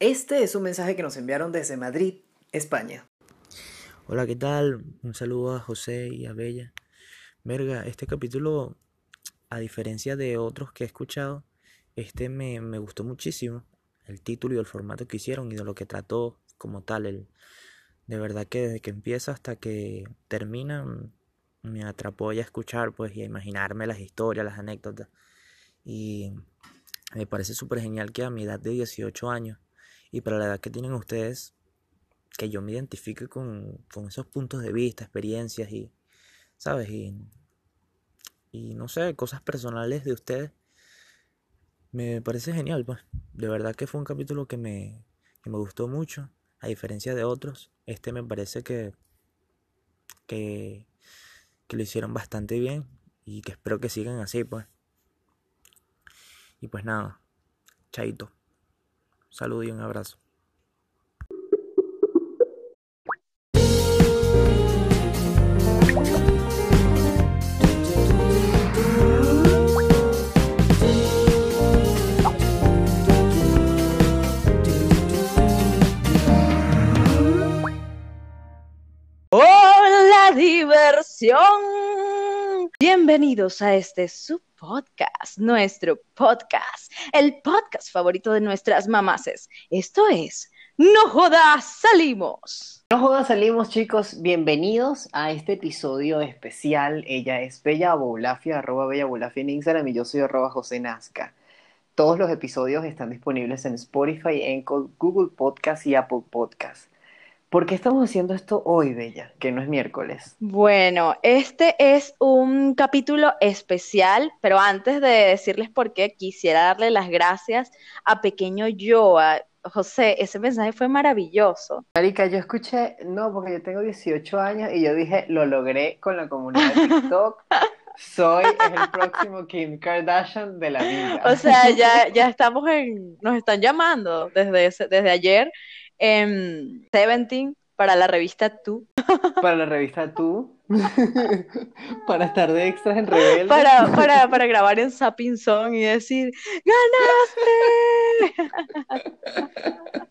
Este es un mensaje que nos enviaron desde Madrid, España. Hola, ¿qué tal? Un saludo a José y a Bella. Verga, este capítulo, a diferencia de otros que he escuchado, este me, me gustó muchísimo. El título y el formato que hicieron y de lo que trató como tal. El, de verdad que desde que empieza hasta que termina me atrapó ya a escuchar pues y a imaginarme las historias, las anécdotas. Y me parece súper genial que a mi edad de 18 años y para la edad que tienen ustedes, que yo me identifique con, esos puntos de vista, experiencias y, ¿sabes? Y, y no sé, cosas personales de ustedes. Me parece genial, pues. De verdad que fue un capítulo que me, que me gustó mucho. A diferencia de otros, este me parece que, que, que lo hicieron bastante bien y que espero que sigan así, pues. Y pues nada, chaito. Saludo y un abrazo. Hola diversión. Bienvenidos a este su podcast, nuestro podcast, el podcast favorito de nuestras mamases. Esto es No Jodas Salimos. No Jodas Salimos, chicos. Bienvenidos a este episodio especial. Ella es Bella Abulafia, arroba Bella Abulafia en Instagram y yo soy arroba José Nazca. Todos los episodios están disponibles en Spotify, en Google Podcast y Apple Podcast. ¿Por qué estamos haciendo esto hoy, Bella, que no es miércoles? Bueno, este es un capítulo especial, pero antes de decirles por qué, quisiera darle las gracias a Pequeño Joa. José, ese mensaje fue maravilloso. Marica, yo escuché, no, porque yo tengo 18 años y yo dije, lo logré con la comunidad de TikTok. Soy el próximo Kim Kardashian de la vida. O sea, ya, ya estamos en, nos están llamando desde, desde ayer en Seventeen para la revista Tú. Para la revista Tú. para estar de extras en Rebelde. Para, para, para grabar en Sapping Song y decir, ¡ganaste!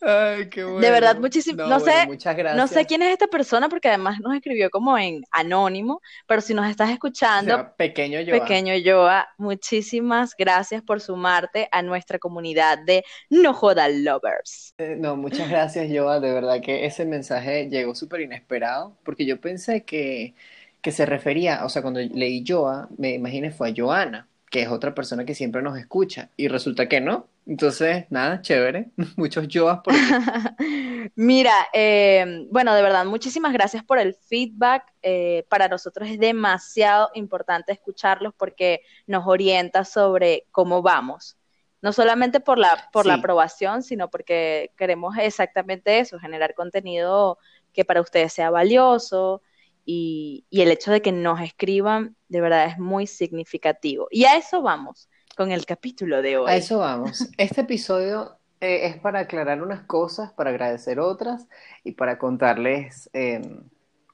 Ay, qué bueno. De verdad, muchísimo. No, sé, muchas gracias. no sé quién es esta persona porque además nos escribió como en anónimo, pero si nos estás escuchando, pequeño Joa. pequeño Joa, muchísimas gracias por sumarte a nuestra comunidad de No Joda Lovers. Eh, no, muchas gracias, Joa. De verdad que ese mensaje llegó súper inesperado porque yo pensé que, que se refería, o sea, cuando leí Joa, me imaginé fue a Joana que es otra persona que siempre nos escucha, y resulta que no. Entonces, nada, chévere, muchos yoas por Mira, eh, bueno, de verdad, muchísimas gracias por el feedback. Eh, para nosotros es demasiado importante escucharlos porque nos orienta sobre cómo vamos. No solamente por la, por la aprobación, sino porque queremos exactamente eso, generar contenido que para ustedes sea valioso, y, el hecho de que nos escriban de verdad es muy significativo. Y a eso vamos con el capítulo de hoy. A eso vamos. Este episodio eh, es para aclarar unas cosas, para agradecer otras y para contarles em,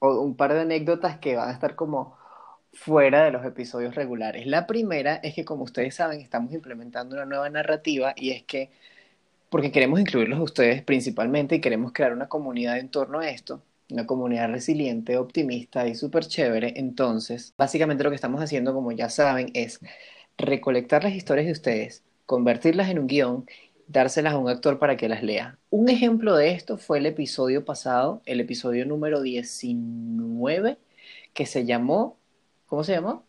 un par de anécdotas que van a estar como fuera de los episodios regulares. La primera es que, como ustedes saben, estamos implementando una nueva narrativa y es que, porque queremos incluirlos a ustedes principalmente y queremos crear una comunidad en torno a esto, una comunidad resiliente, optimista y súper chévere. Entonces, básicamente lo que estamos haciendo, como ya saben, es recolectar las historias de ustedes, convertirlas en un guion, dárselas a un actor para que las lea. Un ejemplo de esto fue el episodio pasado, el episodio número 19, que se llamó, ¿cómo se llamó?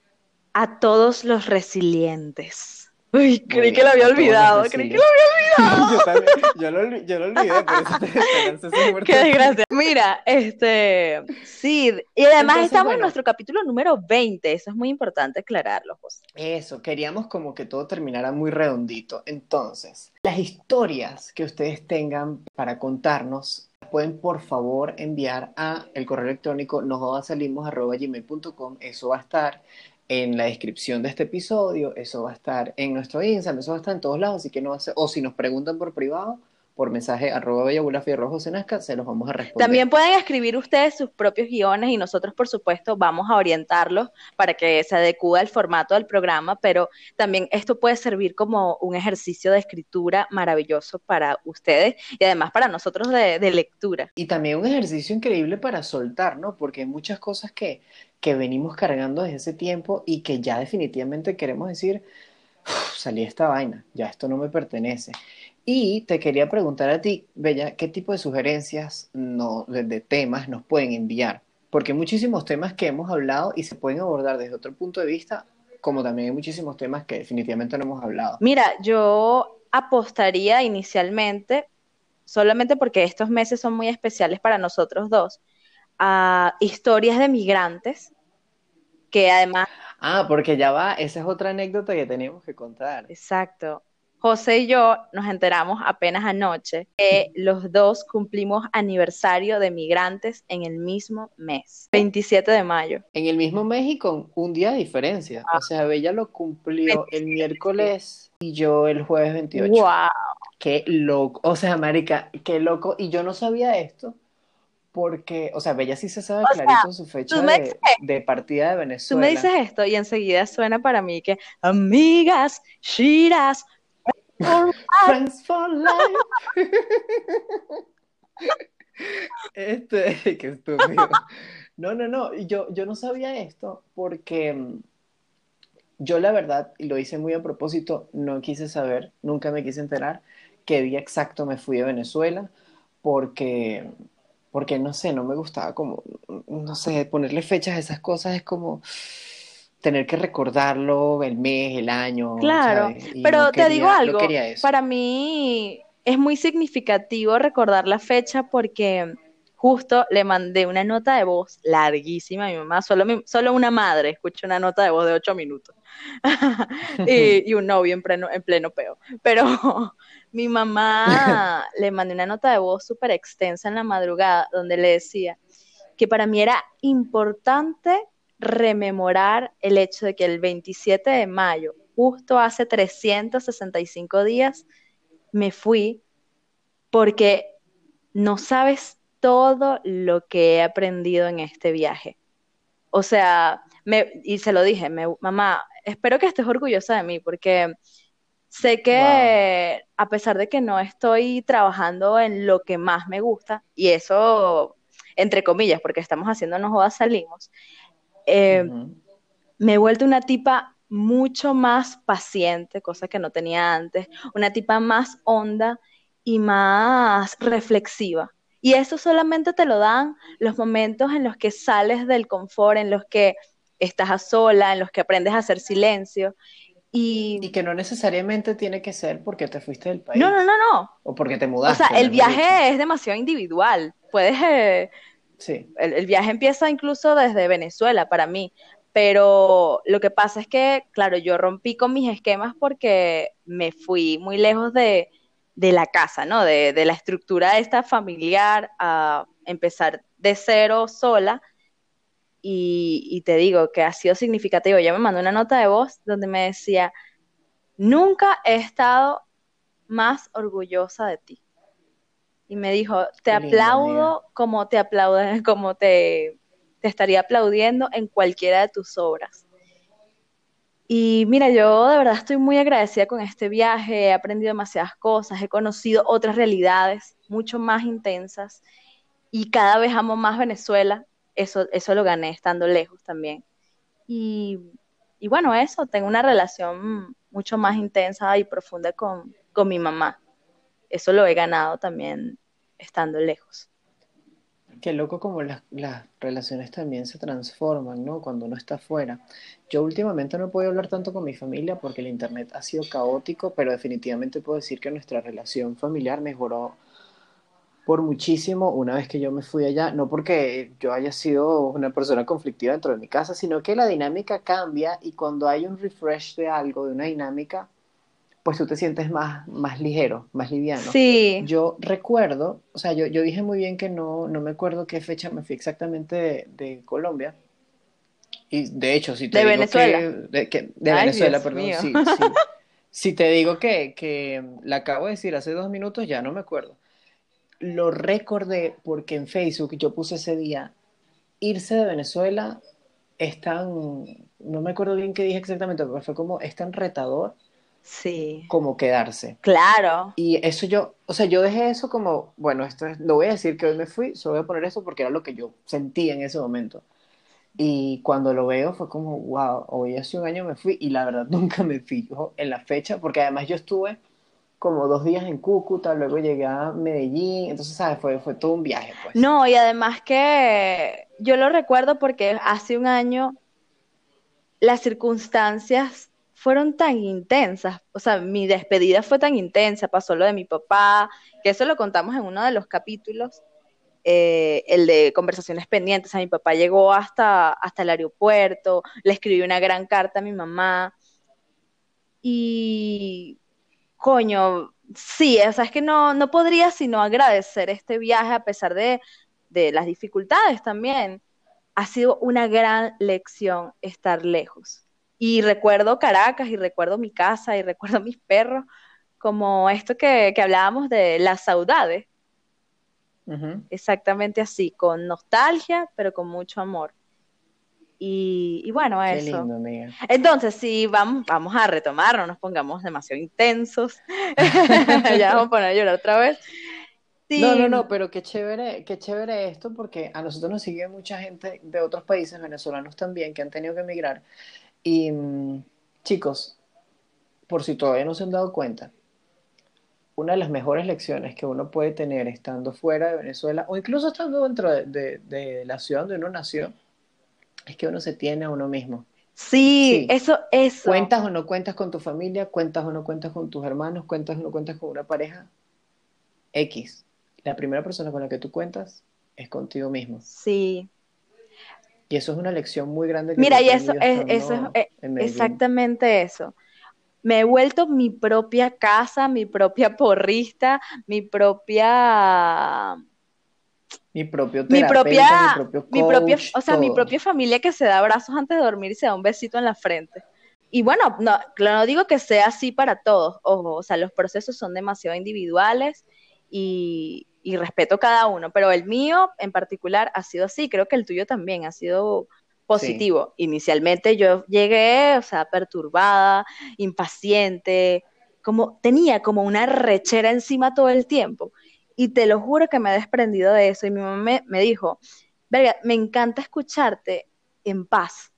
A todos los resilientes. Uy, creí que lo había olvidado, creí que lo había olvidado. yo también, yo lo, yo lo olvidé, por eso te Qué desgracia. Mira, este, sí, y además estamos en nuestro capítulo número 20, eso es muy importante aclararlo, José. Eso, queríamos como que todo terminara muy redondito. Entonces, las historias que ustedes tengan para contarnos, pueden por favor enviar a el correo electrónico nojodasalimos.gmail.com, eso va a estar en la descripción de este episodio, eso va a estar en nuestro Instagram, eso va a estar en todos lados, así que no va o si nos preguntan por privado, por mensaje arroba bellabula fierro se los vamos a responder. También pueden escribir ustedes sus propios guiones y nosotros, por supuesto, vamos a orientarlos para que se adecue al formato del programa, pero también esto puede servir como un ejercicio de escritura maravilloso para ustedes y además para nosotros de, lectura. Y también un ejercicio increíble para soltar, ¿no? Porque hay muchas cosas que, que venimos cargando desde ese tiempo y que ya definitivamente queremos decir, salí esta vaina, ya esto no me pertenece. Y te quería preguntar a ti, Bella, ¿qué tipo de sugerencias no, de, temas nos pueden enviar? Porque hay muchísimos temas que hemos hablado y se pueden abordar desde otro punto de vista, como también hay muchísimos temas que definitivamente no hemos hablado. Mira, yo apostaría inicialmente, solamente porque estos meses son muy especiales para nosotros dos, a historias de migrantes, que además... Ah, porque ya va, esa es otra anécdota que tenemos que contar. Exacto. José y yo nos enteramos apenas anoche que los dos cumplimos aniversario de migrantes en el mismo mes, 27 de mayo. En el mismo mes y con un día de diferencia. O sea, Bella lo cumplió el miércoles y yo el jueves 28. ¡Wow! Qué loco. O sea, Marica, qué loco. Y yo no sabía esto porque, o sea, Bella sí se sabe clarito su fecha de, partida de Venezuela. Tú me dices esto y enseguida suena para mí que, amigas, shiras, Friends for life. este, qué estúpido. No, no, no. Yo, yo no sabía esto porque mm, yo la verdad, y lo hice muy a propósito, no quise saber, nunca me quise enterar qué día exacto me fui a Venezuela porque, porque no sé, no me gustaba como, no sé, ponerle fechas a esas cosas es como tener que recordarlo el mes, el año. Claro, pero te digo algo, para mí es muy significativo recordar la fecha porque justo le mandé una nota de voz larguísima a mi mamá, solo, solo una madre escucha una nota de voz de ocho minutos y, un novio en pleno, en pleno peo, pero mi mamá le mandé una nota de voz súper extensa en la madrugada donde le decía que para mí era importante rememorar el hecho de que el 27 de mayo, justo hace 365 días, me fui porque no sabes todo lo que he aprendido en este viaje. O sea, me, y se lo dije, mamá, espero que estés orgullosa de mí porque sé que a pesar de que no estoy trabajando en lo que más me gusta, y eso entre comillas, porque estamos haciendo no jodas salimos, eh, me he vuelto una tipa mucho más paciente, cosa que no tenía antes, una tipa más honda y más reflexiva. Y eso solamente te lo dan los momentos en los que sales del confort, en los que estás a sola, en los que aprendes a hacer silencio. Y... y, que no necesariamente tiene que ser porque te fuiste del país. No, no, no, no. O porque te mudaste. O sea, el viaje es demasiado individual. Puedes eh, El, viaje empieza incluso desde Venezuela para mí, pero lo que pasa es que, claro, yo rompí con mis esquemas porque me fui muy lejos de, la casa, ¿no? De, la estructura esta familiar a empezar de cero sola. Y, y, te digo que ha sido significativo. Ya me mandó una nota de voz donde me decía, nunca he estado más orgullosa de ti y me dijo, te aplaudo como te aplaude, como te, te estaría aplaudiendo en cualquiera de tus obras. Y mira, yo de verdad estoy muy agradecida con este viaje, he aprendido demasiadas cosas, he conocido otras realidades mucho más intensas y cada vez amo más Venezuela, eso, eso lo gané estando lejos también. Y, y bueno, eso, tengo una relación mucho más intensa y profunda con, con mi mamá eso lo he ganado también estando lejos. Qué loco como las, relaciones también se transforman, ¿no? Cuando uno está afuera. Yo últimamente no puedo hablar tanto con mi familia porque el internet ha sido caótico, pero definitivamente puedo decir que nuestra relación familiar mejoró por muchísimo una vez que yo me fui allá, no porque yo haya sido una persona conflictiva dentro de mi casa, sino que la dinámica cambia y cuando hay un refresh de algo, de una dinámica, pues tú te sientes más, más ligero, más liviano. Sí. Yo recuerdo, o sea, yo, yo dije muy bien que no, no me acuerdo qué fecha me fui exactamente de, Colombia. Y de hecho, si te de digo Venezuela. Que, de, de Venezuela, perdón, sí, sí. Si te digo que, que la acabo de decir hace dos minutos, ya no me acuerdo. Lo recordé porque en Facebook yo puse ese día, irse de Venezuela es tan, no me acuerdo bien qué dije exactamente, pero fue como, es tan retador Sí. como quedarse. Claro. Y eso yo, o sea, yo dejé eso como, bueno, esto es, no voy a decir que hoy me fui, solo voy a poner eso porque era lo que yo sentía en ese momento. Y cuando lo veo fue como, wow, hoy hace un año me fui y la verdad nunca me fijo en la fecha porque además yo estuve como dos días en Cúcuta, luego llegué a Medellín, entonces, ¿sabes? Fue, fue todo un viaje, pues. No, y además que yo lo recuerdo porque hace un año las circunstancias fueron tan intensas, o sea, mi despedida fue tan intensa, pasó lo de mi papá, que eso lo contamos en uno de los capítulos, eh, el de conversaciones pendientes, o sea, mi papá llegó hasta, hasta el aeropuerto, le escribí una gran carta a mi mamá, y coño, sí, o sea, es que no, no podría sino agradecer este viaje a pesar de, de las dificultades también. Ha sido una gran lección estar lejos. Y recuerdo Caracas y recuerdo mi casa y recuerdo mis perros, como esto que, que hablábamos de las saudades. Exactamente así, con nostalgia, pero con mucho amor. Y, y bueno, Qué eso. lindo, amiga. Entonces, sí, vamos, vamos a retomar, no nos pongamos demasiado intensos. Ya vamos a poner a llorar otra vez. Sí, No, no, no, pero qué chévere, qué chévere esto porque a nosotros nos sigue mucha gente de otros países, venezolanos también, que han tenido que emigrar. Y mm, chicos, por si todavía no se han dado cuenta, una de las mejores lecciones que uno puede tener estando fuera de Venezuela o incluso estando dentro de, de- de la ciudad donde uno nació, es que uno se tiene a uno mismo. sí, Sí. eso, eso. Cuentas o no cuentas con tu familia, cuentas o no cuentas con tus hermanos, cuentas o no cuentas con una pareja X. La primera persona con la que tú cuentas es contigo mismo. Sí, Y eso es una lección muy grande que mira, y eso es, eso eh, exactamente eso. Me he vuelto mi propia casa, mi propia porrista, mi propia, Mi propio mi propia, mi propio mi propia, o sea, mi propia familia que se da abrazos antes de dormir y se da un besito en la frente. Y bueno, no, no digo que sea así para todos, ojo, o sea, los procesos son demasiado individuales y, y respeto cada uno, pero el mío en particular ha sido así, creo que el tuyo también ha sido positivo. Inicialmente yo llegué, o sea, perturbada, impaciente, como tenía como una rechera encima todo el tiempo. Y te lo juro que me he desprendido de eso. Y mi mamá me, me dijo, verga, me encanta escucharte en paz.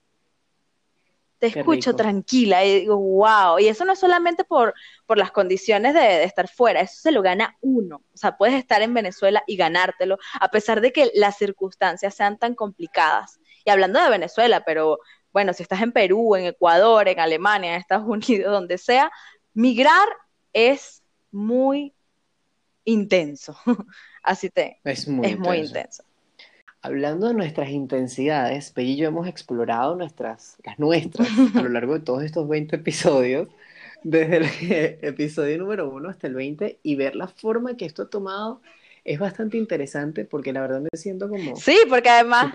Te escucho tranquila y digo, wow. Y eso no es solamente por, por las condiciones de, de estar fuera, eso se lo gana uno. O sea, puedes estar en Venezuela y ganártelo, a pesar de que las circunstancias sean tan complicadas. Y hablando de Venezuela, pero bueno, si estás en Perú, en Ecuador, en Alemania, en Estados Unidos, donde sea, migrar es muy intenso. Así te, Es muy es muy intenso. Hablando de nuestras intensidades, Pei y yo hemos explorado nuestras, las nuestras a lo largo de todos estos 20 episodios, desde el episodio número 1 hasta el 20, y ver la forma que esto ha tomado es bastante interesante porque la verdad me siento como Sí, porque además,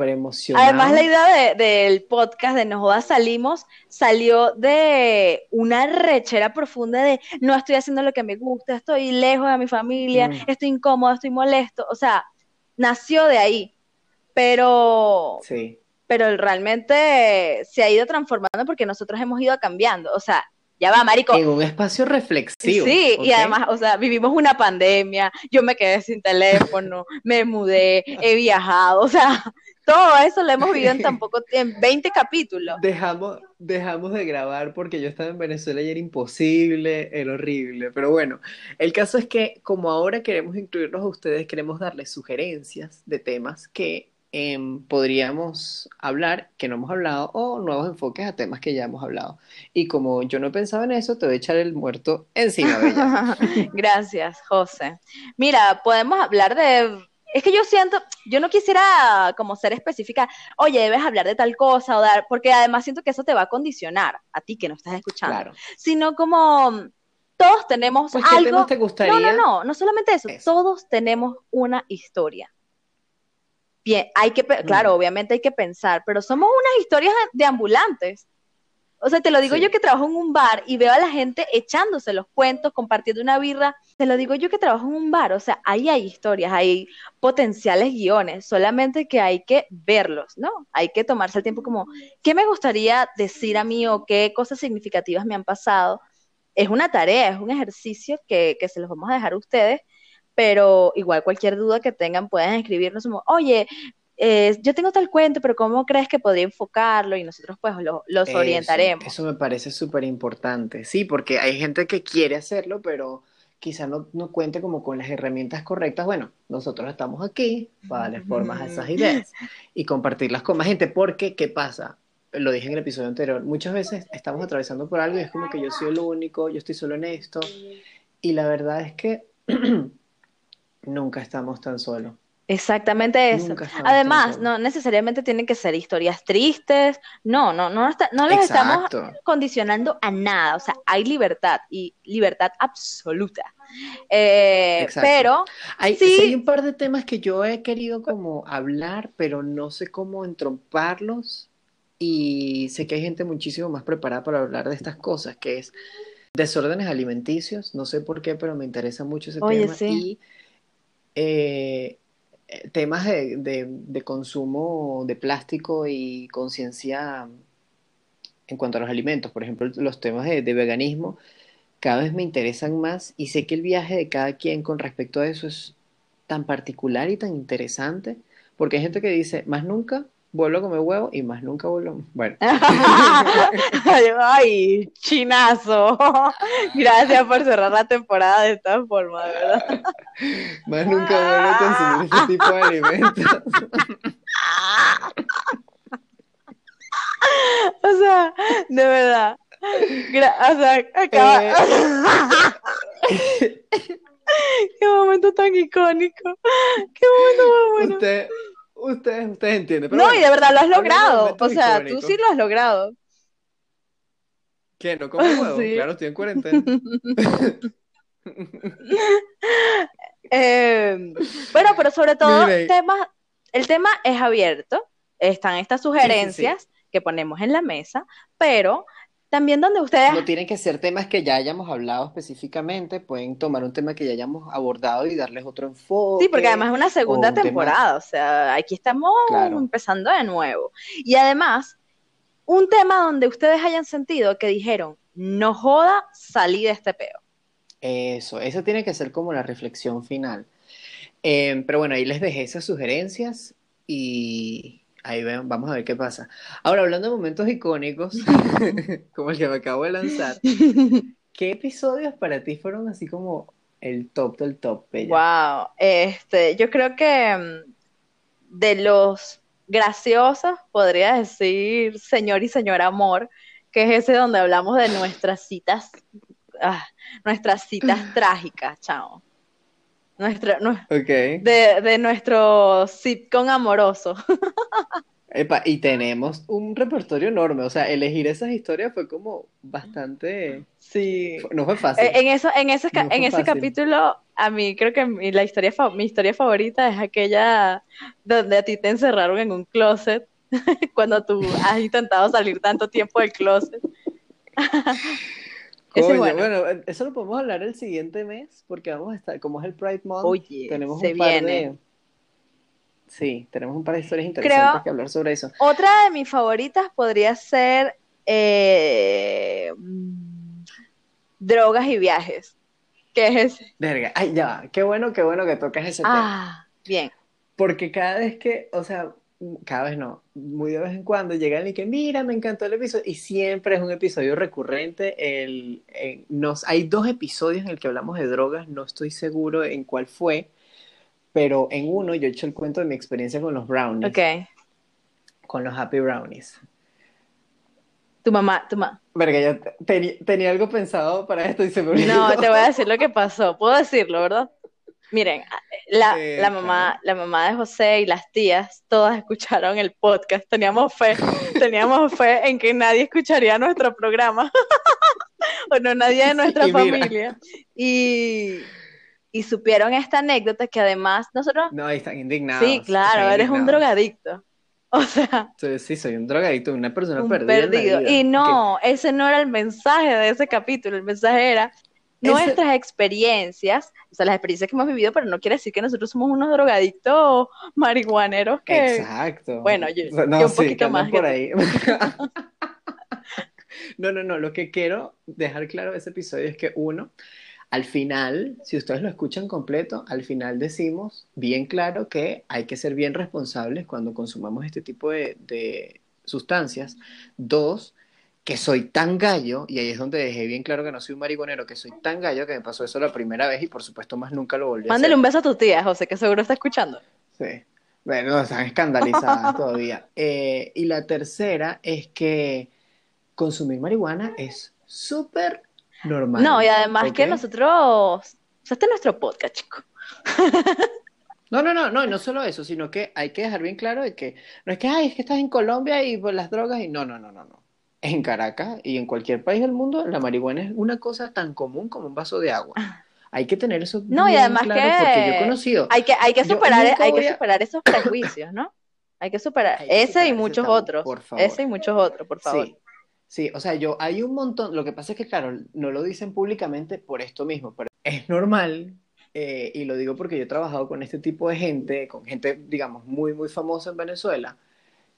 además la idea de- del podcast de No Jodas Salimos salió de una rechera profunda de no estoy haciendo lo que me gusta, estoy lejos de mi familia, Mm. estoy incómodo, estoy molesto. O sea, nació de ahí. Pero, Sí, pero realmente se ha ido transformando porque nosotros hemos ido cambiando. O sea, ya va, marico. en un espacio reflexivo. Sí, y además, o sea, vivimos una pandemia, yo me quedé sin teléfono, me mudé, he viajado, o sea, todo eso lo hemos vivido en tan poco tiempo, en 20 capítulos. Dejamos, dejamos de grabar porque yo estaba en Venezuela y era imposible, era horrible. Pero bueno, el caso es que como ahora queremos incluirlos a ustedes, queremos darles sugerencias de temas que em, podríamos hablar, que no hemos hablado, o nuevos enfoques a temas que ya hemos hablado. Y como yo no pensaba en eso, te voy a echar el muerto encima, Bella. Gracias, José. Mira, podemos hablar de... Es que yo siento, yo no quisiera como ser específica, oye, debes hablar de tal cosa o dar, porque además siento que eso te va a condicionar a ti que no estás escuchando, Claro. sino como todos tenemos Pues, ¿qué algo. temas te gustaría? No, no, no, no solamente eso, Eso. todos tenemos una historia. Bien, hay que, claro, Mm. obviamente hay que pensar, pero somos unas historias de ambulantes. O sea, te lo digo Sí. yo que trabajo en un bar y veo a la gente echándose los cuentos, compartiendo una birra. Te lo digo yo que trabajo en un bar. O sea, ahí hay historias, hay potenciales guiones, solamente que hay que verlos, ¿no? Hay que tomarse el tiempo como, ¿qué me gustaría decir a mí o qué cosas significativas me han pasado? Es una tarea, es un ejercicio que, que se los vamos a dejar a ustedes, pero igual cualquier duda que tengan pueden escribirnos como, oye, eh, yo tengo tal cuento, pero ¿cómo crees que podría enfocarlo? Y nosotros pues lo- los Eso, orientaremos. Eso me parece súper importante. Sí, porque hay gente que quiere hacerlo, pero quizá no, no cuente como con las herramientas correctas. Bueno, nosotros estamos aquí para darle formas a esas ideas y compartirlas con más gente. Porque, ¿qué pasa? Lo dije en el episodio anterior, muchas veces estamos atravesando por algo y es como que yo soy el único, yo estoy solo en esto. Y la verdad es que nunca estamos tan solos. Exactamente eso. Estamos Además, no necesariamente tienen que ser historias tristes. No, no, no, está- no les estamos Exacto. condicionando a nada. O sea, hay libertad y libertad absoluta. Eh, Exacto. pero Hay, sí, hay un par de temas que yo he querido como hablar, pero no sé cómo entromparlos. Y sé que hay gente muchísimo más preparada para hablar de estas cosas, que es desórdenes alimenticios. No sé por qué, pero me interesa mucho ese Oye, tema. sí. Y eh, eh, temas de, de- de consumo de plástico y conciencia en cuanto a los alimentos. Por ejemplo, los temas de, de veganismo cada vez me interesan más y sé que el viaje de cada quien con respecto a eso es tan particular y tan interesante, porque hay gente que dice, más nunca vuelvo a comer huevo y más nunca vuelvo. Bueno, Ay, chinazo. Gracias por cerrar la temporada de esta forma, de verdad. más nunca vuelvo a consumir ese tipo de alimentos. O sea, de verdad. Gra- o sea, acaba. Eh. Qué momento tan icónico. Qué momento más bueno. Usted, ustedes, ustedes entienden. Pero No, bueno, y de verdad lo has logrado. O sea, tú sí lo has logrado. ¿Qué? ¿No como huevo? Sí. Claro, estoy en cuarentena. Eh, bueno, pero sobre todo, temas, el tema es abierto. Están estas sugerencias que ponemos en la mesa, pero también donde ustedes No tienen que ser temas que ya hayamos hablado específicamente, pueden tomar un tema que ya hayamos abordado y darles otro enfoque. Sí, porque además es una segunda tema- temporada, o sea, aquí estamos Claro. empezando de nuevo. Y además, un tema donde ustedes hayan sentido que dijeron, no joda, salí de este peo. Eso, eso tiene que ser como la reflexión final. Eh, pero bueno, ahí les dejé esas sugerencias y ahí ven- vamos a ver qué pasa. Ahora, hablando de momentos icónicos, como el que me acabo de lanzar, ¿qué episodios para ti fueron así como el top del top, Bella? Wow, este, yo creo que mm, de los graciosos podría decir Señor y Señora Amor, que es ese donde hablamos de nuestras citas, ah, nuestras citas trágicas, chao. Nuestra, de, de nuestro sitcom amoroso. Epa, y tenemos un repertorio enorme, o sea, elegir esas historias fue como bastante, Sí. no fue fácil. Eh, En eso, en ese, No en ese capítulo, a mí creo que mi, la historia, fa- mi historia favorita es aquella donde a ti te encerraron en un closet cuando tú has intentado salir tanto tiempo del closet. ese Coño, es bueno. bueno, eh, eso lo podemos hablar el siguiente mes, porque vamos a estar, como es el Pride Month, Oye, tenemos se un par viene. de, sí, tenemos un par de historias interesantes Creo- que hablar sobre eso. Otra de mis favoritas podría ser eh, mm, drogas y viajes. ¿Qué es ese? Verga, ay, ya, qué bueno, qué bueno que tocas ese tema, Ah, bien. porque cada vez que, o sea, cada vez no, muy de vez en cuando llegan y que, mira, me encantó el episodio, y siempre es un episodio recurrente, el, nos, hay dos episodios en el que hablamos de drogas, no estoy seguro en cuál fue, pero en uno yo he hecho el cuento de mi experiencia con los brownies, Ok. con los happy brownies. Tu mamá, tu mamá. Verga, yo te- tenía algo pensado para esto y se me olvidó. No, te voy a decir lo que pasó. Puedo decirlo, ¿verdad? Miren, la, la mamá, claro. la mamá de José y las tías, todas escucharon el podcast. Teníamos fe, teníamos fe en que nadie escucharía nuestro programa. O no, nadie de nuestra familia. Y, y supieron esta anécdota que además nosotros, No, están indignados. sí, claro, eres un drogadicto. O sea, Sí, soy un drogadicto, una persona un perdida. en la perdido. vida, Y no, ese no era el mensaje de ese capítulo. El mensaje era nuestras experiencias, o sea, las experiencias que hemos vivido, pero no quiere decir que nosotros somos unos drogadictos marihuaneros que... Exacto. Bueno, yo- no, yo un sí, poquito más por ahí. No, no, no. Lo que quiero dejar claro de ese episodio es que uno, al final, si ustedes lo escuchan completo, al final decimos bien claro que hay que ser bien responsables cuando consumamos este tipo de, de sustancias. Dos, que soy tan gallo, y ahí es donde dejé bien claro que no soy un marihuanero, que soy tan gallo que me pasó eso la primera vez y por supuesto más nunca lo volví a Mándale hacer. un beso a tu tía, José, que seguro está escuchando. Sí. Bueno, están escandalizadas todavía. Eh, y la tercera es que consumir marihuana es súper normal. No, y además que nosotros, o sea, este es nuestro podcast, chico. No, no, no, no, y no solo eso, sino que hay que dejar bien claro de que no es que, ay, es que estás en Colombia y por las drogas y no, no, no, no, no. En Caracas y en cualquier país del mundo, la marihuana es una cosa tan común como un vaso de agua. Hay que tener eso No, y además claro que porque yo he conocido. Hay que, hay que superar, hay que a- superar esos prejuicios, ¿no? Hay que superar Hay que ese superar y muchos tabú, otros. por favor. Ese y muchos otros, por favor. Sí, sí, o sea, yo hay un montón, lo que pasa es que, claro, no lo dicen públicamente por esto mismo, pero es normal, eh, y lo digo porque yo he trabajado con este tipo de gente, con gente, digamos, muy, muy famosa en Venezuela,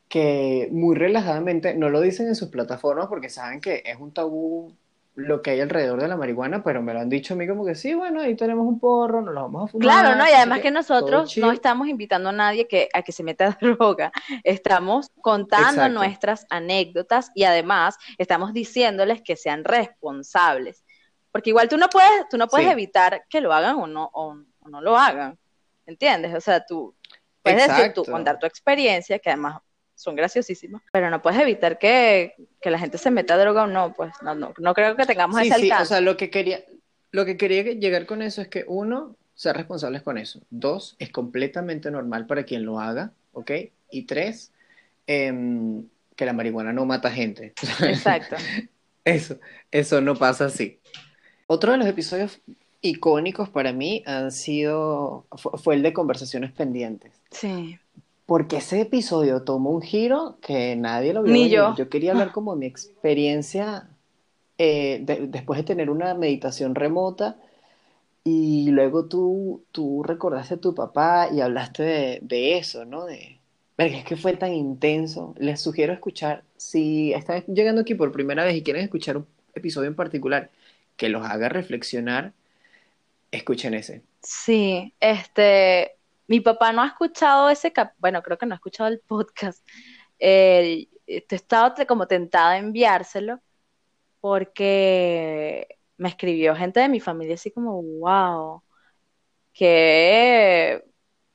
que muy relajadamente no lo dicen en sus plataformas porque saben que es un tabú lo que hay alrededor de la marihuana, pero me lo han dicho a mí como que sí, bueno, ahí tenemos un porro, nos lo vamos a fumar. Claro, ¿no? Y además que nosotros no estamos invitando a nadie que, a que se meta droga. Estamos contando Exacto. nuestras anécdotas y además estamos diciéndoles que sean responsables. Porque igual tú no puedes, tú no puedes Sí. evitar que lo hagan o no, o, o no lo hagan. ¿Entiendes? O sea, tú puedes decir tú, contar tu experiencia, que además son graciosísimas, pero no puedes evitar que, que la gente se meta droga o no, pues no, no, no creo que tengamos Sí, ese sí, o sea, lo que quería, lo que quería que- llegar con eso es que uno, ser responsables con eso. Dos, es completamente normal para quien lo haga, ¿ok? Y tres, em, que la marihuana no mata gente. Exacto. Eso, eso no pasa así. Otro de los episodios icónicos para mí han sido, fu- fue el de conversaciones pendientes. Sí. Porque ese episodio tomó un giro que nadie lo vio Ni yo. Yo quería hablar como de mi experiencia eh, de- después de tener una meditación remota y luego tú, tú recordaste a tu papá y hablaste de, de eso, ¿no? De, es que fue tan intenso. Les sugiero escuchar, si están llegando aquí por primera vez y quieren escuchar un episodio en particular que los haga reflexionar, escuchen ese. Sí, este, mi papá no ha escuchado ese cap, bueno, creo que no ha escuchado el podcast. Eh, he estado te- como tentada a enviárselo porque me escribió gente de mi familia así como, wow, qué,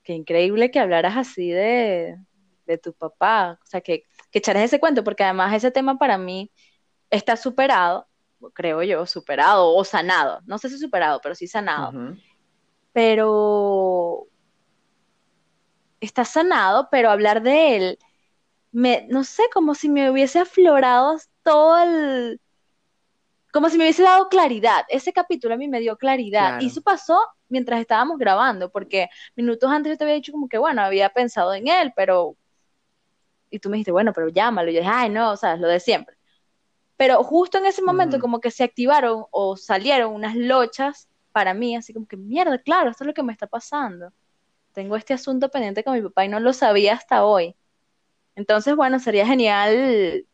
qué increíble que hablaras así de, de tu papá, o sea, que, que echaras ese cuento, porque además ese tema para mí está superado, creo yo, superado o sanado, no sé si superado, pero sí sanado. Pero está sanado, pero hablar de él, me, no sé, como si me hubiese aflorado todo el, como si me hubiese dado claridad. Ese capítulo a mí me dio claridad. Claro. Y eso pasó mientras estábamos grabando, porque minutos antes yo te había dicho como que, bueno, había pensado en él, pero... Y tú me dijiste, bueno, pero llámalo. Y yo dije, ay, no, o sea, es lo de siempre. Pero justo en ese momento Ujú. como que se activaron o salieron unas lochas para mí, así como que, mierda, claro, esto es lo que me está pasando. Tengo este asunto pendiente con mi papá y no lo sabía hasta hoy. Entonces, bueno, sería genial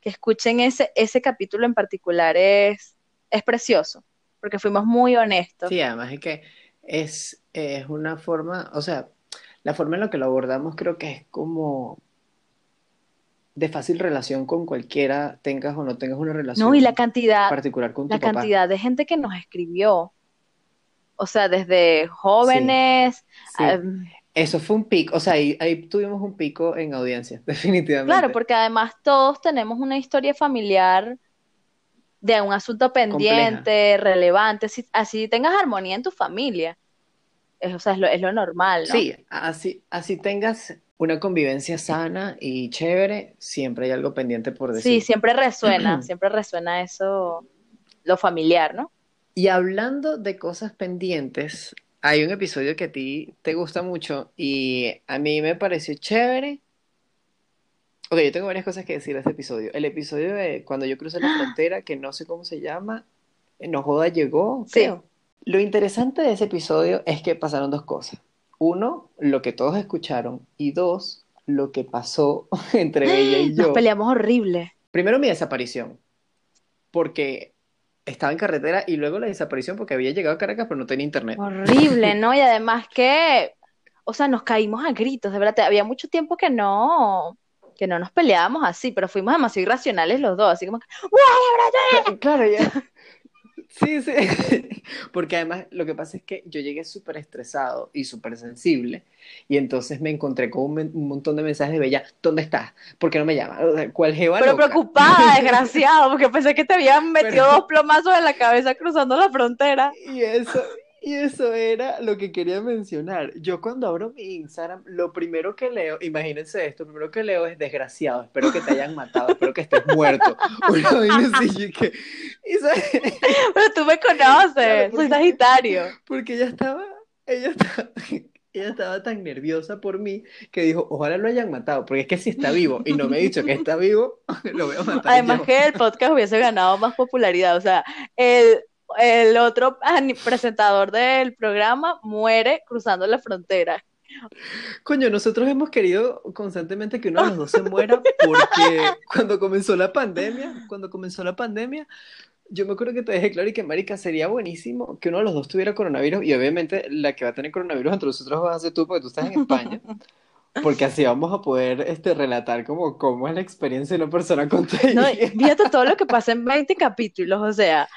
que escuchen ese, ese capítulo en particular, es, es precioso, porque fuimos muy honestos. Sí, además es que es, es una forma, o sea, la forma en la que lo abordamos creo que es como de fácil relación con cualquiera, tengas o no tengas una relación No, y la cantidad, particular con tu la papá. cantidad de gente que nos escribió, o sea, desde jóvenes, Sí. em, Eso fue un pico, o sea, ahí, ahí tuvimos un pico en audiencia, definitivamente. Claro, porque además todos tenemos una historia familiar de un asunto pendiente, relevante, si- así tengas armonía en tu familia. Es, o sea, es lo, es lo normal, ¿no? Sí, así, así tengas una convivencia sana y chévere, siempre hay algo pendiente por Sí, decir. siempre resuena, siempre resuena eso, lo familiar, ¿no? Y hablando de cosas pendientes, hay un episodio que a ti te gusta mucho y a mí me pareció chévere, Ok, yo tengo varias cosas que decir de ese episodio. El episodio de cuando yo crucé la frontera, que no sé cómo se llama, No Joda llegó, Sí. creo. Lo interesante de ese episodio es que pasaron dos cosas. Uno, lo que todos escucharon, y dos, lo que pasó entre ella y Nos yo. peleamos horrible. Primero mi desaparición, porque estaba en carretera, y luego la desaparición porque había llegado a Caracas pero no tenía internet. Horrible, ¿no? Y además que, o sea, nos caímos a gritos, de verdad. Había mucho tiempo que no, que no nos peleábamos así, pero fuimos demasiado irracionales los dos, así como que, Cla- Claro, ya. Sí, sí. Porque además lo que pasa es que yo llegué súper estresado y súper sensible y entonces me encontré con un, montón de mensajes de Bella, ¿dónde estás? ¿Por qué no me llamas? O sea, ¿Cuál jeva pero loca? preocupada, desgraciado, porque pensé que te habían metido Pero- dos plomazos en la cabeza cruzando la frontera. Y eso, y eso era lo que quería mencionar. Yo cuando abro mi Instagram, lo primero que leo, imagínense esto, lo primero que leo es desgraciado, espero que te hayan matado, espero que estés muerto. Una vaina así, y que, y sabes, Pero tú me conoces, Claro, soy Sagitario. porque ella estaba, ella estaba, ella estaba tan nerviosa por mí que dijo, ojalá lo hayan matado, porque es que si está vivo y no me ha dicho que está vivo, lo a matar Además yo. que el podcast hubiese ganado más popularidad, o sea, el, el otro presentador del programa muere cruzando la frontera. Coño, nosotros hemos querido constantemente que uno de los dos se muera porque cuando comenzó la pandemia, cuando comenzó la pandemia, yo me acuerdo que te dejé claro y que, marica, sería buenísimo que uno de los dos tuviera coronavirus y obviamente la que va a tener coronavirus entre nosotros vas a ser tú porque tú estás en España, porque así vamos a poder este, relatar como cómo es la experiencia de una persona No, contagiada. y fíjate todo lo que pasa en 20 capítulos, o sea,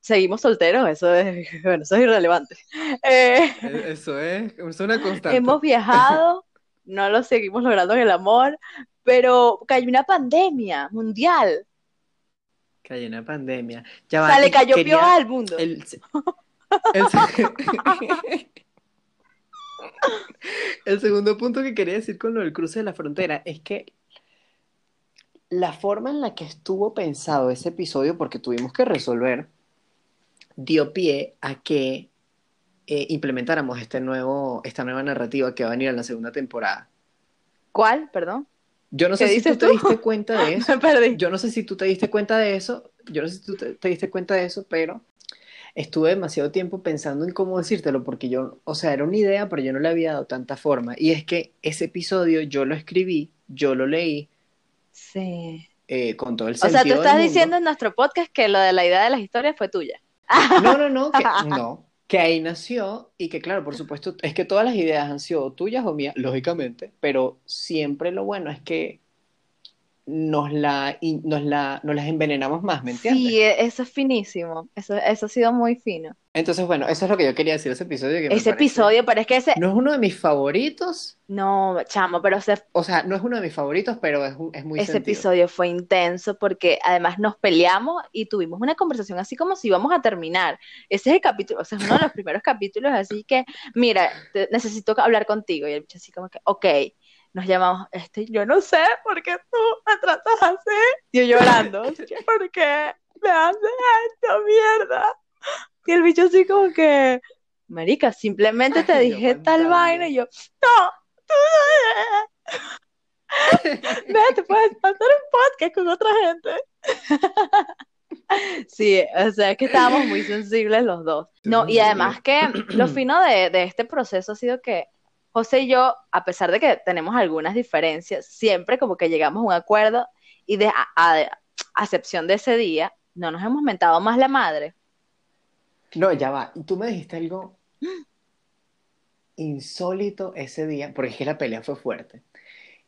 seguimos solteros, eso es, bueno, eso es irrelevante. Eh, Eso es, eso es una constante. hemos viajado, no lo seguimos logrando en el amor, pero cayó una pandemia mundial, Cayó una pandemia. Ya o va, sea, le cayó quería- al mundo. El, el- el segundo punto que quería decir con lo del cruce de la frontera es que la forma en la que estuvo pensado ese episodio, porque tuvimos que resolver, dio pie a que eh, implementáramos este nuevo, esta nueva narrativa que va a venir en la segunda temporada. ¿Cuál? Perdón, Yo no ¿Qué sé si tú te diste cuenta de eso. me perdí. Yo no sé si tú te diste cuenta de eso, yo no sé si tú te, te diste cuenta de eso, pero estuve demasiado tiempo pensando en cómo decírtelo, porque yo, o sea, era una idea, pero yo no le había dado tanta forma. Y es que ese episodio yo lo escribí, yo lo leí Sí. eh, con todo el O sea, tú sentido del estás mundo. diciendo en nuestro podcast que lo de la idea de las historias fue tuya. No, no, no, que, no, que ahí nació y que claro, por supuesto, es que todas las ideas han sido tuyas o mías, lógicamente, pero siempre lo bueno es que nos, la, nos, la, nos las envenenamos más, ¿me entiendes? Sí, e- eso es finísimo. Eso, eso ha sido muy fino. Entonces, bueno, eso es lo que yo quería decir de ese episodio. Que Ese parece- episodio, pero es que ese. No es uno de mis favoritos, No, chamo, pero o sea, no es uno de mis favoritos, pero es, es muy ese sentido. episodio fue intenso porque además nos peleamos y tuvimos una conversación así como si íbamos a terminar. Ese es el capítulo, o sea, es uno de los primeros capítulos, así que, mira, te- necesito hablar contigo. Y el bicho así como que, ok, nos llamamos, este, yo no sé por qué tú me tratas así. Yo llorando, ¿por qué me haces esto, mierda? Y el bicho así como que, marica, simplemente te Ay, dije tal vaina y yo, no, tú Ve, te puedes hacer un podcast con otra gente. Sí, o sea, es que estábamos muy sensibles los dos. No, y además que lo fino de, de este proceso ha sido que José y yo, a pesar de que tenemos algunas diferencias, siempre como que llegamos a un acuerdo y de a, a- a excepción de ese día, no nos hemos mentado más la madre. No, ya va. Y tú me dijiste algo insólito ese día, porque es que la pelea fue fuerte.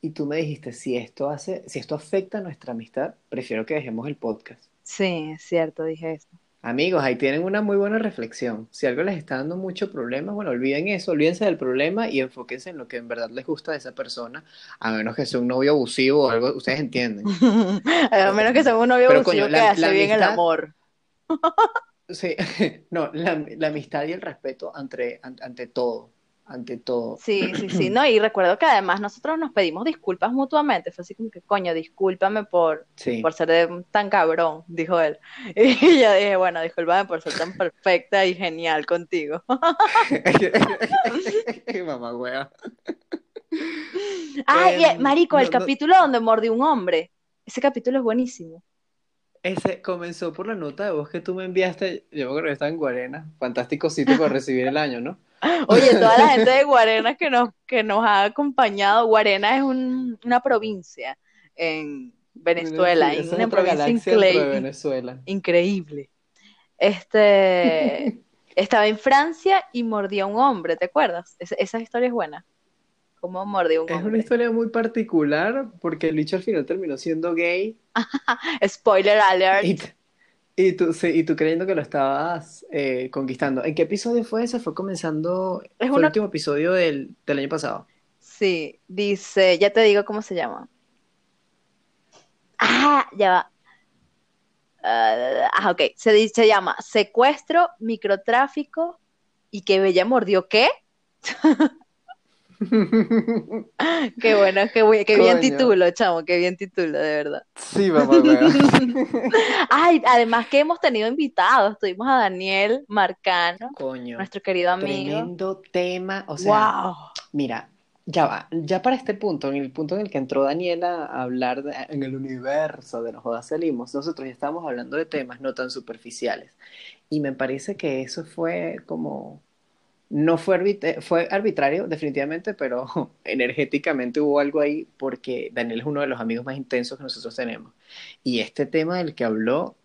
Y tú me dijiste, si esto hace, si esto afecta a nuestra amistad, prefiero que dejemos el podcast. Sí, es cierto, dije eso. Amigos, ahí tienen una muy buena reflexión. Si algo les está dando mucho problema, bueno, olviden eso, olvídense del problema y enfóquense en lo que en verdad les gusta de esa persona, a menos que sea un novio abusivo o algo, ustedes entienden. A menos que sea un novio Pero, abusivo coño, que la- hace la bien el amistad- amor. Sí, no, la, la amistad y el respeto ante, an- ante todo, ante todo. Sí, sí, sí, no, y recuerdo que además nosotros nos pedimos disculpas mutuamente, fue así como que, coño, discúlpame por, Sí. por ser de- tan cabrón, dijo él. Y yo dije, bueno, discúlpame por ser tan perfecta y genial contigo. Mamá wea. Ay, Em, marico, el no, no, capítulo donde mordió un hombre. Ese capítulo es buenísimo. ese comenzó por la nota de voz que tú me enviaste. Yo me acuerdo que estaba en Guarena. Fantástico sitio para recibir el año, ¿no? Oye, toda la gente de Guarena que nos, que nos ha acompañado. Guarena es un- una provincia en Venezuela, es una provincia increíble. Venezuela. increíble. Este estaba en Francia y mordió a un hombre, ¿te acuerdas? Esa, esa historia es buena. ¿Cómo mordió a un Es una hombre? historia muy particular porque el bicho al final terminó siendo gay Spoiler alert. Y, tú, sí, y tú creyendo que lo estabas eh, conquistando. ¿En qué episodio fue ese? Fue comenzando, Es fue el último episodio del, del año pasado. sí, dice, ya te digo cómo se llama. Ah, ya va. Ah, ah, ok. Se, di- se llama Secuestro, Microtráfico y que Bella mordió ¿qué? Qué bueno, qué, buen- qué bien título, chamo, qué bien título, de verdad. Sí, mamá, weón. Ay, además que hemos tenido invitados, tuvimos a Daniel Marcano, Coño, nuestro querido amigo. tremendo tema. O sea, Wow. mira, ya va, ya para este punto, en el punto en el que entró Daniela a hablar de- en el universo de Nos Jodas Salimos, nosotros ya estábamos hablando de temas no tan superficiales. Y me parece que eso fue como, no fue, arbit- fue arbitrario definitivamente, pero energéticamente hubo algo ahí porque Daniel es uno de los amigos más intensos que nosotros tenemos. Y este tema del que habló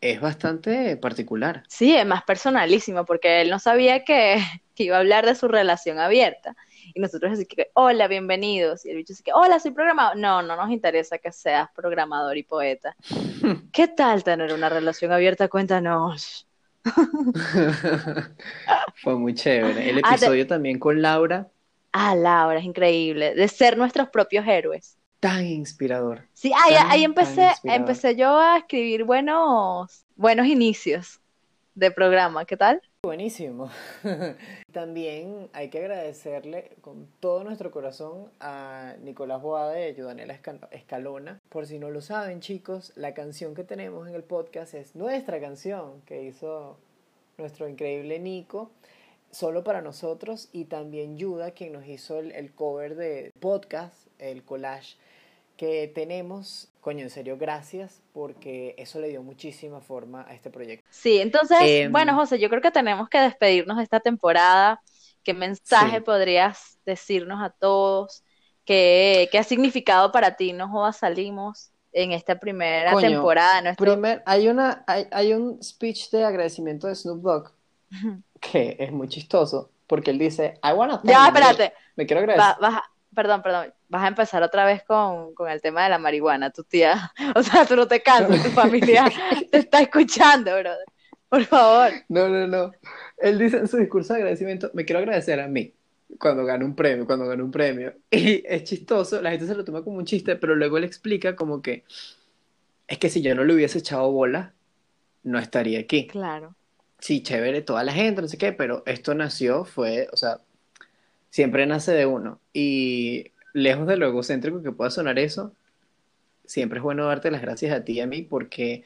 es bastante particular. Sí, es más personalísimo, porque él no sabía que, que iba a hablar de su relación abierta. Y nosotros así que, hola, bienvenidos. Y el bicho así que, hola, soy programador. No, no nos interesa que seas programador y poeta. ¿Qué tal tener una relación abierta? Cuéntanos. Fue muy chévere. El Ah, episodio también con Laura, Ah, Laura, es increíble. De ser nuestros propios héroes. tan inspirador. Sí, ahí, Tan, ahí empecé, empecé yo a escribir buenos, buenos inicios de programa. ¿Qué tal? Buenísimo. También hay que agradecerle con todo nuestro corazón a Nicolás Boada y a Yudanela Esca- Escalona. Por si no lo saben, chicos, la canción que tenemos en el podcast es nuestra canción que hizo nuestro increíble Nico, solo para nosotros, y también Yuda, quien nos hizo el, el cover de podcast, el collage que tenemos. Coño, en serio, gracias, porque eso le dio muchísima forma a este proyecto. Sí, entonces, Em, bueno, José, yo creo que tenemos que despedirnos de esta temporada. ¿Qué mensaje Sí. podrías decirnos a todos? ¿Qué, qué ha significado para ti No Jodas Salimos en esta primera Coño, temporada? Nuestro... Primer, hay una, hay, hay un speech de agradecimiento de Snoop Dogg que es muy chistoso porque él dice, I wanna thank Ya, you". espérate. Me quiero Va- agradecer. vas a- perdón, perdón. Vas a empezar otra vez con, con el tema de la marihuana, tu tía. O sea, tú no te cansas, tu familia te está escuchando, brother. Por favor. No, no, no. Él dice en su discurso de agradecimiento, me quiero agradecer a mí cuando gano un premio, cuando gano un premio. Y es chistoso, la gente se lo toma como un chiste, pero luego él explica como que es que si yo no le hubiese echado bola, no estaría aquí. Claro. sí, chévere, toda la gente, no sé qué, pero esto nació, fue, o sea, siempre nace de uno. Y lejos de lo egocéntrico que pueda sonar eso, siempre es bueno darte las gracias a ti y a mí porque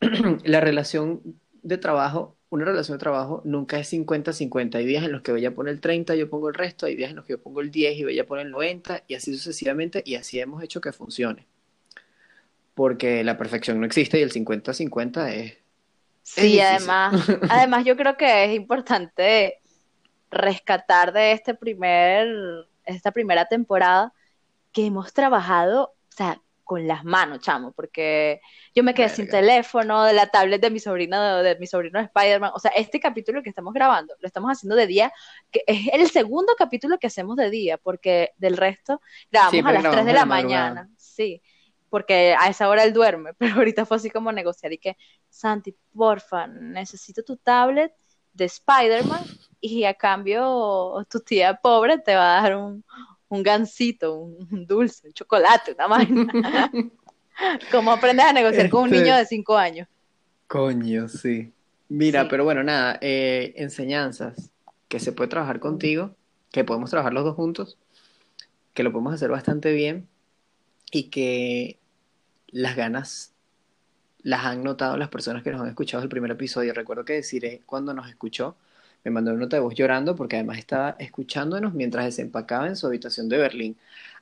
la relación de trabajo, una relación de trabajo nunca es 50-50. Hay días en los que Bella pone el 30, yo pongo el resto, hay días en los que yo pongo el 10 y Bella pone el 90 y así sucesivamente y así hemos hecho que funcione. Porque la perfección no existe y el 50-50 es Sí, difícil. además, además yo creo que es importante rescatar de este primer, esta primera temporada que hemos trabajado, o sea, con las manos, chamo, porque yo me quedé sin Verga. teléfono, de la tablet de mi sobrino, de, de mi sobrino de Spider-Man, o sea, este capítulo que estamos grabando, lo estamos haciendo de día, que es el segundo capítulo que hacemos de día, porque del resto grabamos Siempre a las 3 grabamos de la la mañana, sí, porque a esa hora él duerme, pero ahorita fue así como negociar y que, Santi, porfa, necesito tu tablet de Spider-Man y a cambio tu tía pobre te va a dar un, un gansito, un, dulce, un chocolate, una vaina. ¿Cómo aprendes a negociar con un Este- niño de 5 años? Coño, sí. Mira, Sí. pero bueno, nada, eh, enseñanzas que se puede trabajar contigo, que podemos trabajar los dos juntos, que lo podemos hacer bastante bien y que las ganas las han notado las personas que nos han escuchado el primer episodio. Recuerdo que deciré cuando nos escuchó, me mandó una nota de voz llorando porque además estaba escuchándonos mientras desempacaba en su habitación de Berlín.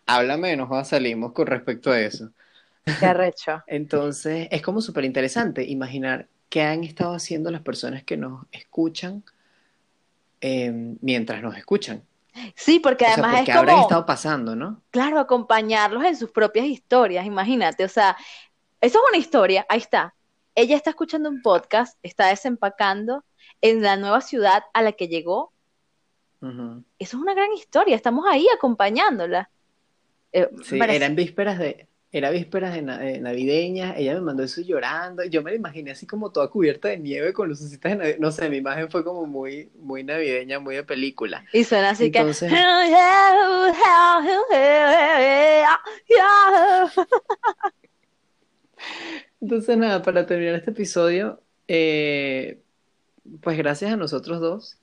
Háblame nos salimos con respecto a eso. Qué arrecho. Entonces, es como súper interesante imaginar qué han estado haciendo las personas que nos escuchan eh, mientras nos escuchan. Sí, porque O sea, además porque es como, estado pasando, ¿no? claro, acompañarlos en sus propias historias, imagínate, o sea, eso es una historia, ahí está. Ella está escuchando un podcast, está desempacando en la nueva ciudad a la que llegó. Eso es una gran historia, estamos ahí acompañándola. Eh, Sí, parece- eran vísperas de, era vísperas de, na- de navideñas, ella me mandó eso llorando, yo me la imaginé así como toda cubierta de nieve con lucecitas de Navidad, no sé, mi imagen fue como muy, muy navideña, muy de película. Y suena así que... Entonces- Entonces, nada, para terminar este episodio, eh, pues gracias a nosotros dos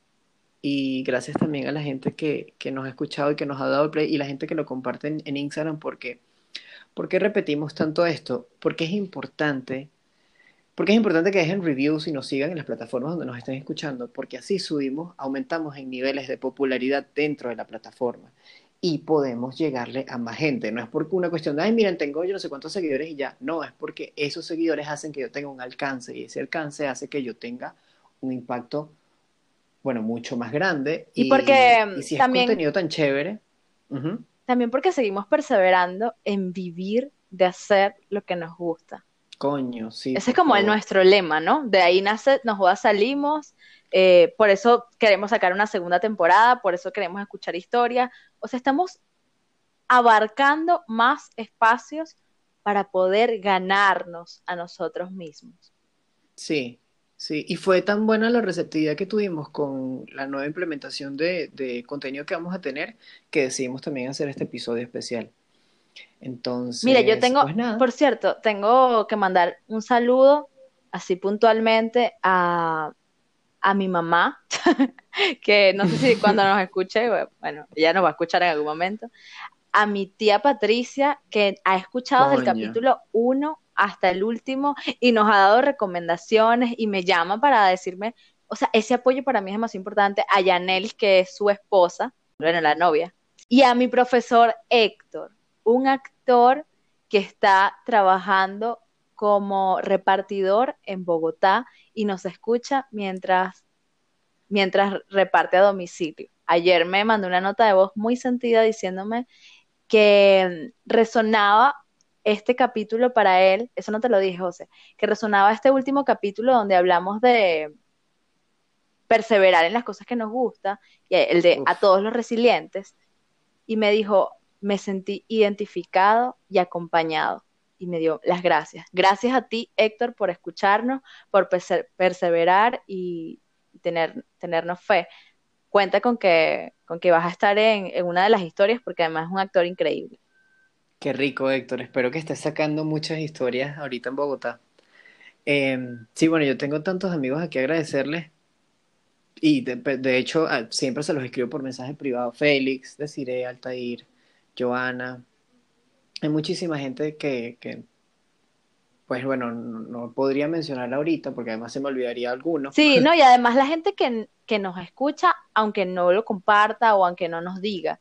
y gracias también a la gente que, que nos ha escuchado y que nos ha dado play y la gente que lo comparte en, Instagram porque, ¿por qué repetimos tanto esto? Porque es importante, porque es importante que dejen reviews y nos sigan en las plataformas donde nos estén escuchando, porque así subimos, aumentamos en niveles de popularidad dentro de la plataforma y podemos llegarle a más gente. No es porque una cuestión de, ay, miren, tengo yo no sé cuántos seguidores y ya. No, es porque esos seguidores hacen que yo tenga un alcance y ese alcance hace que yo tenga un impacto, bueno, mucho más grande. Y porque, y si es contenido tan chévere, También porque seguimos perseverando en vivir de hacer lo que nos gusta. coño, sí. Ese es como el nuestro lema, ¿no? De ahí nace, nos joda salimos, eh, por eso queremos sacar una segunda temporada, por eso queremos escuchar historias. O sea, estamos abarcando más espacios para poder ganarnos a nosotros mismos. Sí, sí. Y fue tan buena la receptividad que tuvimos con la nueva implementación de, de contenido que vamos a tener que decidimos también hacer este episodio especial. Entonces, Mira, yo tengo, pues nada. por cierto, tengo que mandar un saludo así puntualmente a, a mi mamá, que no sé si cuando nos escuche, bueno, ella nos va a escuchar en algún momento, a mi tía Patricia, que ha escuchado Coño. capítulo 1 hasta el último y nos ha dado recomendaciones y me llama para decirme, o sea, ese apoyo para mí es demasiado importante, a Yanelis, que es su esposa, bueno, la novia, y a mi profesor Héctor, un actor que está trabajando como repartidor en Bogotá y nos escucha mientras, mientras reparte a domicilio. Ayer me mandó una nota de voz muy sentida diciéndome que resonaba este capítulo para él, eso no te lo dije, José, que resonaba este último capítulo donde hablamos de perseverar en las cosas que nos gusta, y el de Uf. a todos los resilientes, y me dijo, me sentí identificado y acompañado, y me dio las gracias. Gracias a ti, Héctor, por escucharnos, por perse- perseverar y tener, tenernos fe. Cuenta con que, con que vas a estar en, en una de las historias, porque además es un actor increíble. Qué rico, Héctor. Espero que estés sacando muchas historias ahorita en Bogotá. Eh, sí, bueno, yo tengo tantos amigos aquí a agradecerles. Y de, de hecho, siempre se los escribo por mensaje privado. Félix, Desiree, Altair, Joana. Hay muchísima gente que, que, pues bueno, no, no podría mencionar ahorita porque además se me olvidaría alguno. Sí, no, y además la gente que, que nos escucha, aunque no lo comparta o aunque no nos diga,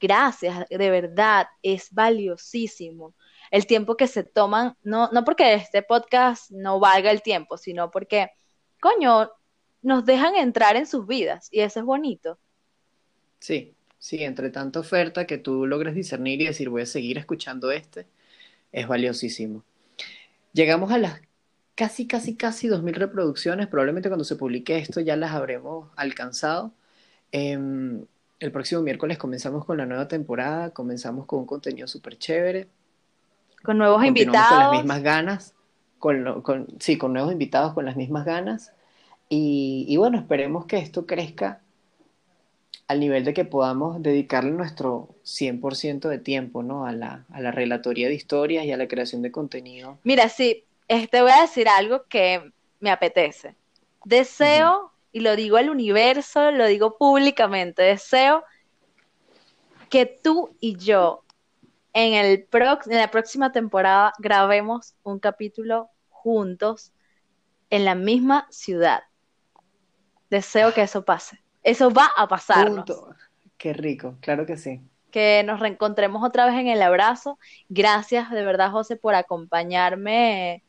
gracias, de verdad, es valiosísimo. El tiempo que se toman, no, no porque este podcast no valga el tiempo, sino porque, coño, nos dejan entrar en sus vidas y eso es bonito. Sí, sí, entre tanta oferta que tú logres discernir y decir voy a seguir escuchando este, es valiosísimo. Llegamos a las casi, casi, casi 2.000 reproducciones. Probablemente cuando se publique esto ya las habremos alcanzado. Em, el próximo miércoles comenzamos con la nueva temporada, comenzamos con un contenido súper chévere. Con nuevos Continuamos con las invitados. mismas ganas, con, con- sí, con nuevos invitados con las mismas ganas. Y, y bueno, esperemos que esto crezca al nivel de que podamos dedicarle nuestro 100% de tiempo, ¿no? A la, a la relatoría de historias y a la creación de contenido. Mira, sí, este, voy a decir algo que me apetece. Deseo, y lo digo al universo, lo digo públicamente, deseo que tú y yo en, el en la próxima temporada grabemos un capítulo juntos en la misma ciudad. Deseo que eso pase. Eso va a. Punto. Qué rico, claro que sí. Que nos reencontremos otra vez en el abrazo. Gracias de verdad, José, por acompañarme.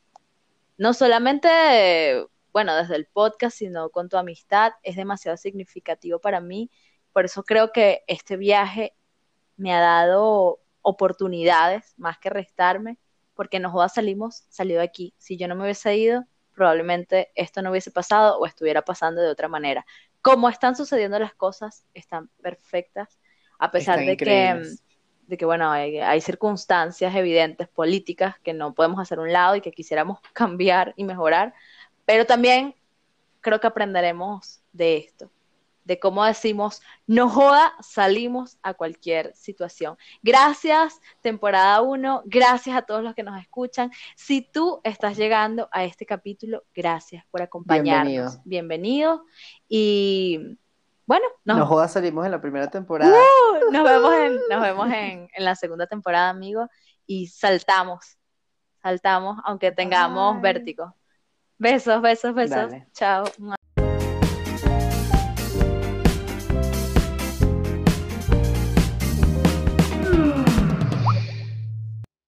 No solamente, bueno, desde el podcast, sino con tu amistad. Es demasiado significativo para mí. Por eso creo que este viaje me ha dado oportunidades más que restarme, porque nos jodas salimos, salió de aquí. Si yo no me hubiese ido, probablemente esto no hubiese pasado o estuviera pasando de otra manera. Como están sucediendo las cosas, están perfectas, a pesar Están de que, de que, bueno, hay, hay circunstancias evidentes políticas que no podemos hacer un lado y que quisiéramos cambiar y mejorar, pero también creo que aprenderemos de esto, de cómo decimos, no joda, salimos a cualquier situación. Gracias, temporada 1, gracias a todos los que nos escuchan. Si tú estás llegando a este capítulo, gracias por acompañarnos. Bienvenido. Y bueno, nos, No jodas, salimos en la primera temporada. nos vemos, en, nos vemos en, en la segunda temporada, amigos, y saltamos, saltamos, aunque tengamos vértigo. Besos, besos, besos. Dale. Chao.